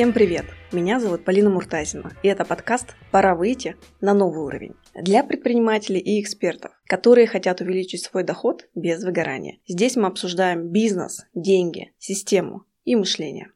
Всем привет! Меня зовут Полина Муртазина, и это подкаст «Пора выйти на новый уровень» для предпринимателей и экспертов, которые хотят увеличить свой доход без выгорания. Здесь мы обсуждаем бизнес, деньги, систему и мышление.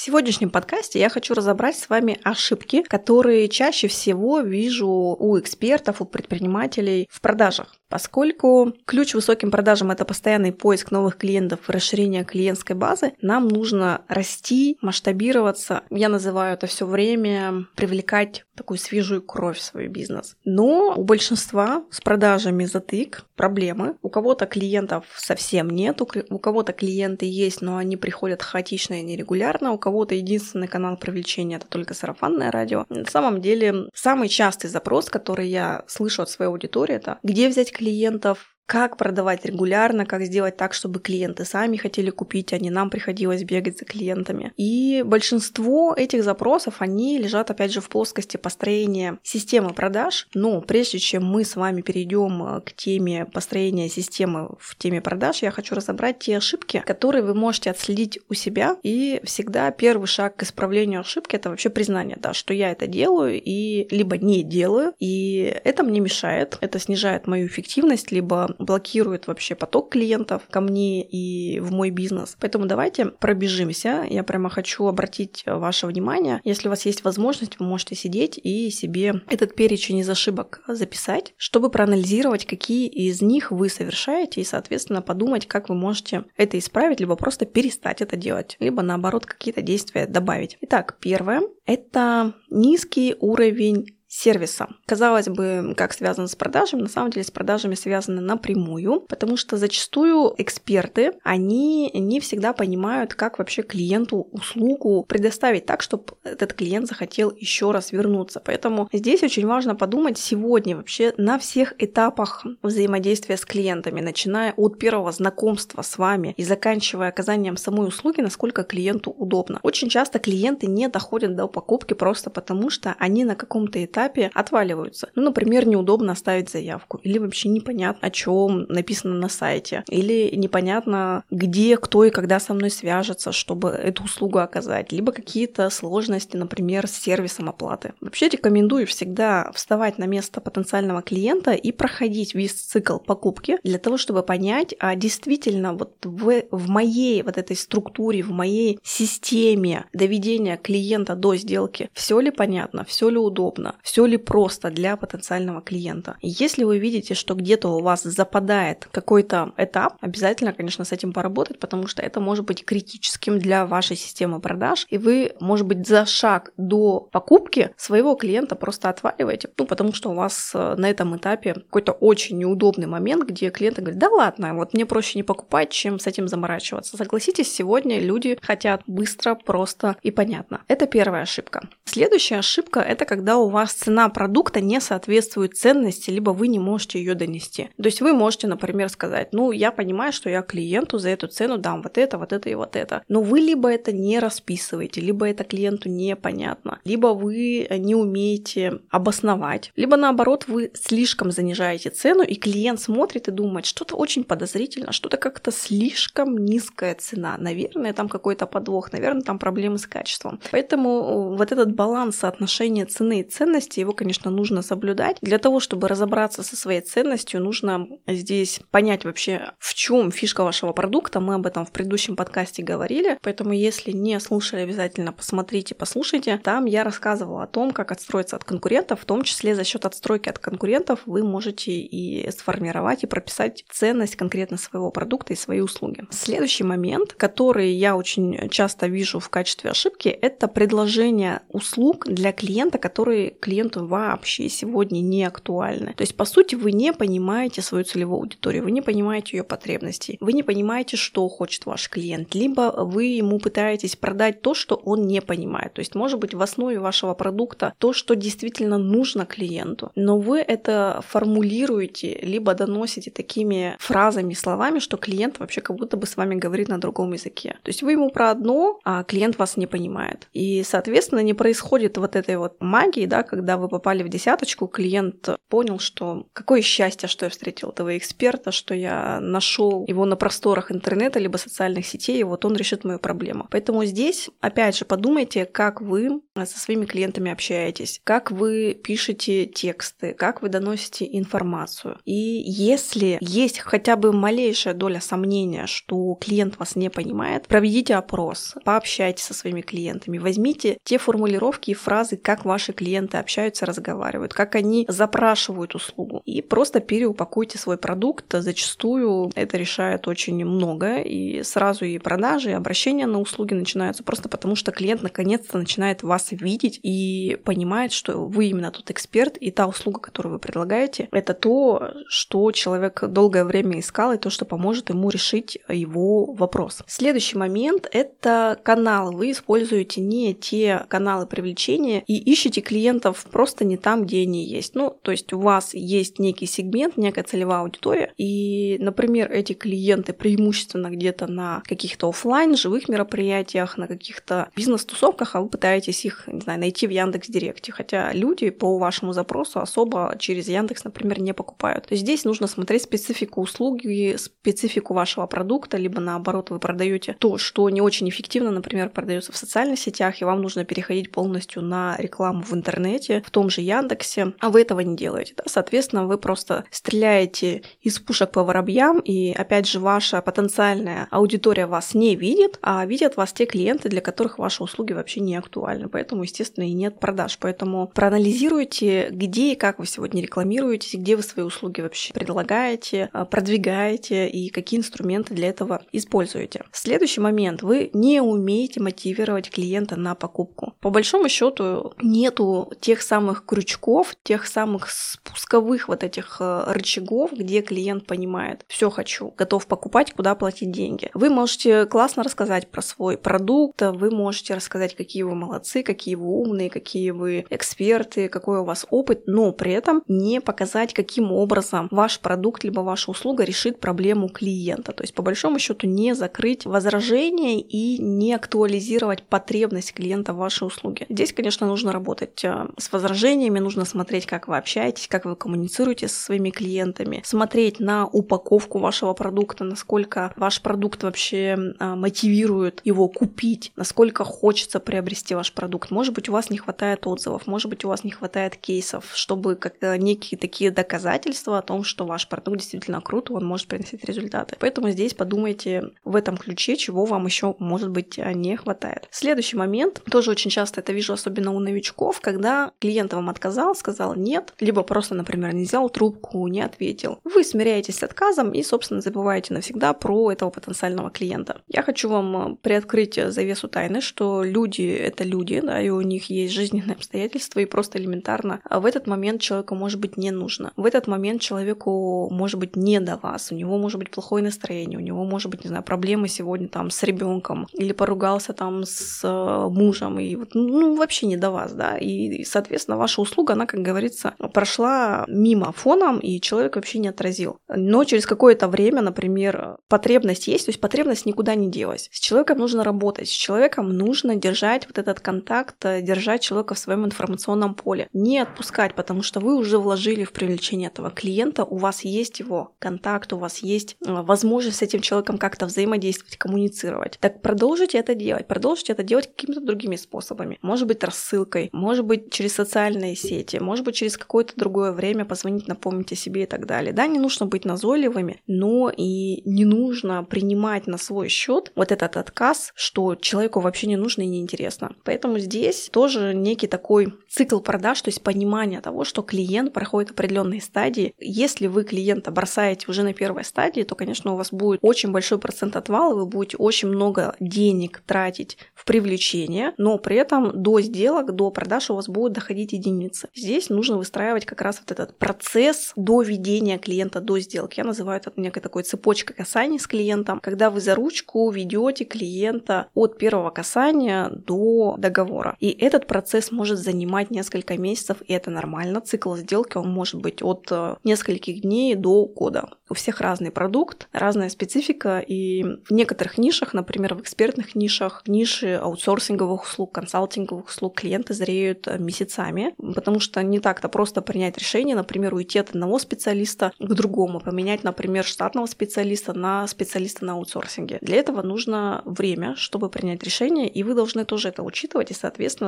В сегодняшнем подкасте я хочу разобрать с вами ошибки, которые чаще всего вижу у экспертов, у предпринимателей в продажах. Поскольку ключ высоким продажам – это постоянный поиск новых клиентов расширение клиентской базы, нам нужно расти, масштабироваться. Я называю это все время привлекать такую свежую кровь в свой бизнес. Но у большинства с продажами затык, проблемы. У кого-то клиентов совсем нет, у кого-то клиенты есть, но они приходят хаотично и нерегулярно, у кого-то единственный канал привлечения – это только сарафанное радио. На самом деле, самый частый запрос, который я слышу от своей аудитории, это где взять клиентов, как продавать регулярно, как сделать так, чтобы клиенты сами хотели купить, а не нам приходилось бегать за клиентами. И большинство этих запросов, они лежат, опять же, в плоскости построения системы продаж. Но прежде чем мы с вами перейдем э, к теме построения системы в теме продаж, я хочу разобрать те ошибки, которые вы можете отследить у себя. И всегда первый шаг к исправлению ошибки — это вообще признание, да, что я это делаю и либо не делаю, и это мне мешает, это снижает мою эффективность, либо блокирует вообще поток клиентов ко мне и в мой бизнес. Поэтому давайте пробежимся. Я прямо хочу обратить ваше внимание. Если у вас есть возможность, вы можете сидеть и себе этот перечень из ошибок записать, чтобы проанализировать, какие из них вы совершаете, и, соответственно, подумать, как вы можете это исправить, либо просто перестать это делать, либо, наоборот, какие-то действия добавить. Итак, первое – это низкий уровень сервиса. Казалось бы, как связано с продажами, на самом деле с продажами связано напрямую, потому что зачастую эксперты, они не всегда понимают, как вообще клиенту услугу предоставить так, чтобы этот клиент захотел еще раз вернуться. Поэтому здесь очень важно подумать сегодня вообще на всех этапах взаимодействия с клиентами, начиная от первого знакомства с вами и заканчивая оказанием самой услуги, насколько клиенту удобно. Очень часто клиенты не доходят до покупки просто потому, что они на каком-то этапе этапе отваливаются. Ну, например, неудобно оставить заявку, или вообще непонятно, о чем написано на сайте, или непонятно, где, кто и когда со мной свяжется, чтобы эту услугу оказать, либо какие-то сложности, например, с сервисом оплаты. Вообще рекомендую всегда вставать на место потенциального клиента и проходить весь цикл покупки для того, чтобы понять, а действительно вот в, в моей вот этой структуре, в моей системе доведения клиента до сделки все ли понятно, все ли удобно, все ли просто для потенциального клиента. Если вы видите, что где-то у вас западает какой-то этап, обязательно, конечно, с этим поработать, потому что это может быть критическим для вашей системы продаж, и вы, может быть, за шаг до покупки своего клиента просто отваливаете, ну, потому что у вас э, на этом этапе какой-то очень неудобный момент, где клиент говорит, да ладно, вот мне проще не покупать, чем с этим заморачиваться. Согласитесь, сегодня люди хотят быстро, просто и понятно. Это первая ошибка. Следующая ошибка – это когда у вас цена продукта не соответствует ценности, либо вы не можете ее донести. То есть вы можете, например, сказать, ну, я понимаю, что я клиенту за эту цену дам вот это, вот это и вот это. Но вы либо это не расписываете, либо это клиенту непонятно, либо вы не умеете обосновать, либо наоборот, вы слишком занижаете цену, и клиент смотрит и думает, что-то очень подозрительно, что-то как-то слишком низкая цена. Наверное, там какой-то подвох, наверное, там проблемы с качеством. Поэтому вот этот баланс соотношения цены и ценности ценности, его, конечно, нужно соблюдать. Для того, чтобы разобраться со своей ценностью, нужно здесь понять вообще, в чем фишка вашего продукта. Мы об этом в предыдущем подкасте говорили, поэтому если не слушали, обязательно посмотрите, послушайте. Там я рассказывала о том, как отстроиться от конкурентов, в том числе за счет отстройки от конкурентов вы можете и сформировать, и прописать ценность конкретно своего продукта и своей услуги. Следующий момент, который я очень часто вижу в качестве ошибки, это предложение услуг для клиента, который клиент клиенту вообще сегодня не актуальны. То есть, по сути, вы не понимаете свою целевую аудиторию, вы не понимаете ее потребностей, вы не понимаете, что хочет ваш клиент, либо вы ему пытаетесь продать то, что он не понимает. То есть, может быть, в основе вашего продукта то, что действительно нужно клиенту, но вы это формулируете, либо доносите такими фразами, словами, что клиент вообще как будто бы с вами говорит на другом языке. То есть вы ему про одно, а клиент вас не понимает. И, соответственно, не происходит вот этой вот магии, да, когда когда вы попали в десяточку, клиент понял, что какое счастье, что я встретил этого эксперта, что я нашел его на просторах интернета либо социальных сетей, и вот он решит мою проблему. Поэтому здесь, опять же, подумайте, как вы со своими клиентами общаетесь, как вы пишете тексты, как вы доносите информацию. И если есть хотя бы малейшая доля сомнения, что клиент вас не понимает, проведите опрос, пообщайтесь со своими клиентами, возьмите те формулировки и фразы, как ваши клиенты общаются, разговаривают, как они запрашивают услугу, и просто переупакуйте свой продукт. Зачастую это решает очень много, и сразу и продажи, и обращения на услуги начинаются просто потому, что клиент наконец-то начинает вас видеть и понимает, что вы именно тот эксперт, и та услуга, которую вы предлагаете, это то, что человек долгое время искал, и то, что поможет ему решить его вопрос. Следующий момент — это канал. Вы используете не те каналы привлечения и ищете клиентов просто не там, где они есть. Ну, то есть у вас есть некий сегмент, некая целевая аудитория, и, например, эти клиенты преимущественно где-то на каких-то офлайн живых мероприятиях, на каких-то бизнес-тусовках, а вы пытаетесь их, не знаю, найти в Яндекс Директе. Хотя люди по вашему запросу особо через Яндекс, например, не покупают. То есть здесь нужно смотреть специфику услуги, специфику вашего продукта, либо наоборот вы продаете то, что не очень эффективно, например, продается в социальных сетях, и вам нужно переходить полностью на рекламу в интернете, в том же Яндексе, а вы этого не делаете. Да? Соответственно, вы просто стреляете из пушек по воробьям, и опять же ваша потенциальная аудитория вас не видит, а видят вас те клиенты, для которых ваши услуги вообще не актуальны. Поэтому, естественно, и нет продаж. Поэтому проанализируйте, где и как вы сегодня рекламируетесь, где вы свои услуги вообще предлагаете, а, продвигаете и какие инструменты для этого используете. Следующий момент. Вы не умеете мотивировать клиента на покупку. По большому счету нету тех самых крючков, тех самых спусковых вот этих э, рычагов, где клиент понимает, все хочу, готов покупать, куда платить деньги. Вы можете классно рассказать про свой продукт, вы можете рассказать, какие вы молодцы, какие вы умные, какие вы эксперты, какой у вас опыт, но при этом не показать, каким образом ваш продукт либо ваша услуга решит проблему клиента. То есть, по большому счету, не закрыть возражения и не актуализировать потребность клиента в вашей услуге. Здесь, конечно, нужно работать э, с возражениями, нужно смотреть, как вы общаетесь, как вы коммуницируете со своими клиентами, смотреть на упаковку вашего продукта, насколько ваш продукт вообще э, мотивирует его купить, насколько хочется приобрести ваш продукт. Может быть, у вас не хватает отзывов, может быть, у вас не хватает кейсов, чтобы как некие такие доказательства о том, что ваш продукт действительно крут, он может приносить результаты. Поэтому здесь подумайте в этом ключе, чего вам еще, может быть, не хватает. Следующий момент, тоже очень часто это вижу, особенно у новичков, когда клиент вам отказал, сказал нет, либо просто, например, не взял трубку, не ответил. Вы смиряетесь с отказом и, собственно, забываете навсегда про этого потенциального клиента. Я хочу вам приоткрыть завесу тайны, что люди — это люди, да, и у них есть жизненные обстоятельства, и просто элементарно в этот момент человеку может быть не нужно. В этот момент человеку может быть не до вас, у него может быть плохое настроение, у него может быть, не знаю, проблемы сегодня там с ребенком или поругался там с э, мужем, и вот, ну, вообще не до вас, да, и, соответственно, ваша услуга, она, как говорится, прошла мимо фоном, и человек вообще не отразил. Но через какое-то время, например, потребность есть, то есть потребность никуда не делась. С человеком нужно работать, с человеком нужно держать вот этот контакт, э, держать человека в своем информационном поле, не отпускать, потому что вы уже вложили в привлечение этого клиента, у вас есть его контакт, у вас есть э, возможность с этим человеком как-то взаимодействовать, коммуницировать. Так продолжите это делать, продолжите это делать какими-то другими способами. Может быть, рассылкой, может быть, через социальные сети, может быть, через какое-то другое время позвонить, напомнить о себе и так далее. Да, не нужно быть назойливыми, но и не нужно принимать на свой счет вот этот отказ, что человеку вообще не нужно и неинтересно. Поэтому здесь тоже некий такой цикл продаж, то есть понимание того, что клиент проходит определенные стадии. Если вы клиента бросаете уже на первой стадии, то, конечно, у вас будет очень большой процент отвала, вы будете очень много денег тратить в привлечение, но при этом до сделок, до продаж у вас будут доходить единицы. Здесь нужно выстраивать как раз вот этот процесс доведения клиента до сделки. Я называю это некой такой цепочкой касаний с клиентом, когда вы за ручку ведете клиента от первого касания до договора партнера. И этот процесс может занимать несколько месяцев, и это нормально. Цикл сделки, он может быть от э, нескольких дней до года. У всех разный продукт, разная специфика, и в некоторых нишах, например, в экспертных нишах, ниши аутсорсинговых услуг, консалтинговых услуг клиенты зреют э, месяцами, потому что не так-то просто принять решение, например, уйти от одного специалиста к другому, поменять, например, штатного специалиста на специалиста на аутсорсинге. Для этого нужно время, чтобы принять решение, и вы должны тоже это учитывать и,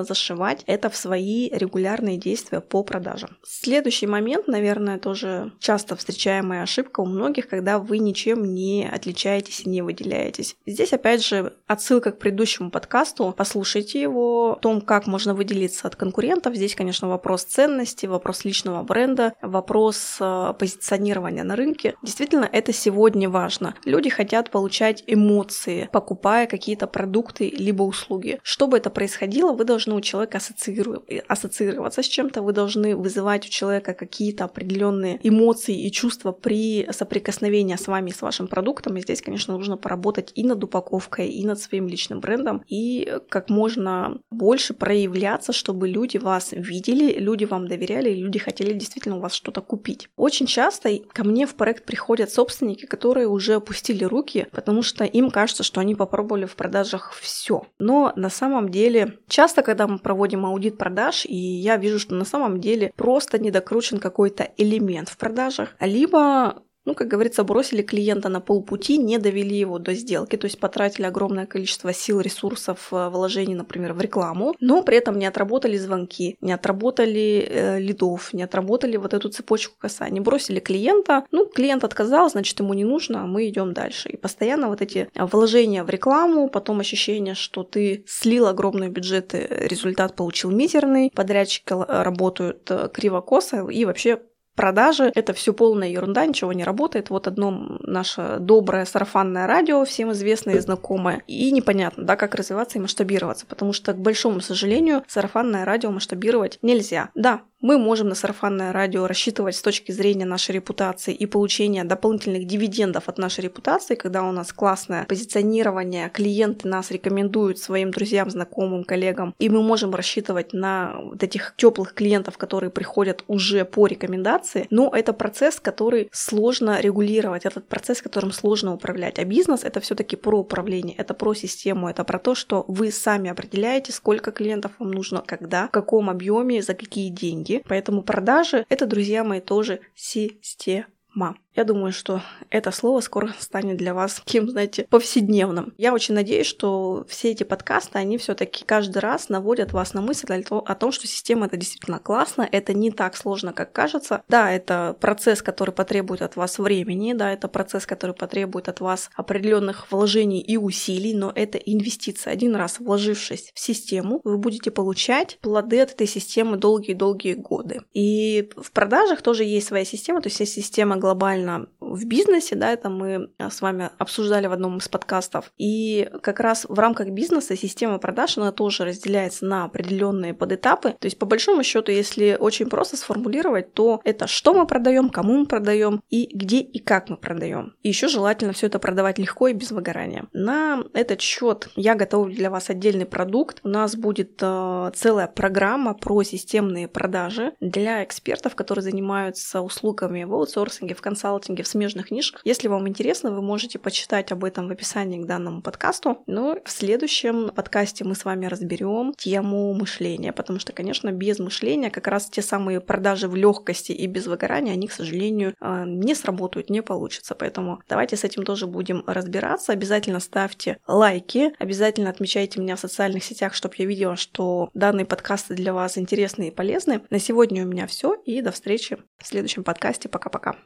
зашивать это в свои регулярные действия по продажам. Следующий момент, наверное, тоже часто встречаемая ошибка у многих, когда вы ничем не отличаетесь и не выделяетесь. Здесь, опять же, отсылка к предыдущему подкасту. Послушайте его о том, как можно выделиться от конкурентов. Здесь, конечно, вопрос ценности, вопрос личного бренда, вопрос э, позиционирования на рынке. Действительно, это сегодня важно. Люди хотят получать эмоции, покупая какие-то продукты либо услуги. Чтобы это происходило, вы должны у человека ассоциироваться с чем-то, вы должны вызывать у человека какие-то определенные эмоции и чувства при соприкосновении с вами, с вашим продуктом. И здесь, конечно, нужно поработать и над упаковкой, и над своим личным брендом, и как можно больше проявляться, чтобы люди вас видели, люди вам доверяли, и люди хотели действительно у вас что-то купить. Очень часто ко мне в проект приходят собственники, которые уже опустили руки, потому что им кажется, что они попробовали в продажах все. Но на самом деле, часто, когда мы проводим аудит продаж, и я вижу, что на самом деле просто недокручен какой-то элемент в продажах, либо ну, как говорится, бросили клиента на полпути, не довели его до сделки, то есть потратили огромное количество сил, ресурсов, э, вложений, например, в рекламу, но при этом не отработали звонки, не отработали э, лидов, не отработали вот эту цепочку касаний, бросили клиента, ну, клиент отказал, значит, ему не нужно, а мы идем дальше. И постоянно вот эти вложения в рекламу, потом ощущение, что ты слил огромные бюджеты, результат получил мизерный, подрядчики работают э, криво-косо и вообще продажи. Это все полная ерунда, ничего не работает. Вот одно наше доброе сарафанное радио, всем известное и знакомое. И непонятно, да, как развиваться и масштабироваться, потому что, к большому сожалению, сарафанное радио масштабировать нельзя. Да, мы можем на сарафанное радио рассчитывать с точки зрения нашей репутации и получения дополнительных дивидендов от нашей репутации, когда у нас классное позиционирование, клиенты нас рекомендуют своим друзьям, знакомым, коллегам, и мы можем рассчитывать на вот этих теплых клиентов, которые приходят уже по рекомендации, но это процесс, который сложно регулировать, этот процесс, которым сложно управлять. А бизнес это все-таки про управление, это про систему, это про то, что вы сами определяете, сколько клиентов вам нужно, когда, в каком объеме, за какие деньги деньги. Поэтому продажи – это, друзья мои, тоже система. Я думаю, что это слово скоро станет для вас кем, знаете, повседневным. Я очень надеюсь, что все эти подкасты, они все-таки каждый раз наводят вас на мысль о том, что система это действительно классно, это не так сложно, как кажется. Да, это процесс, который потребует от вас времени, да, это процесс, который потребует от вас определенных вложений и усилий, но это инвестиция. Один раз вложившись в систему, вы будете получать плоды от этой системы долгие-долгие годы. И в продажах тоже есть своя система, то есть есть система глобальная mellan в бизнесе, да, это мы а, с вами обсуждали в одном из подкастов. И как раз в рамках бизнеса система продаж, она тоже разделяется на определенные подэтапы. То есть, по большому счету, если очень просто сформулировать, то это что мы продаем, кому мы продаем и где и как мы продаем. И еще желательно все это продавать легко и без выгорания. На этот счет я готовлю для вас отдельный продукт. У нас будет э, целая программа про системные продажи для экспертов, которые занимаются услугами в аутсорсинге, в консалтинге, в смежных нишах. Если вам интересно, вы можете почитать об этом в описании к данному подкасту. Но в следующем подкасте мы с вами разберем тему мышления, потому что, конечно, без мышления как раз те самые продажи в легкости и без выгорания, они, к сожалению, э, не сработают, не получится. Поэтому давайте с этим тоже будем разбираться. Обязательно ставьте лайки, обязательно отмечайте меня в социальных сетях, чтобы я видела, что данные подкасты для вас интересны и полезны. На сегодня у меня все, и до встречи в следующем подкасте. Пока-пока.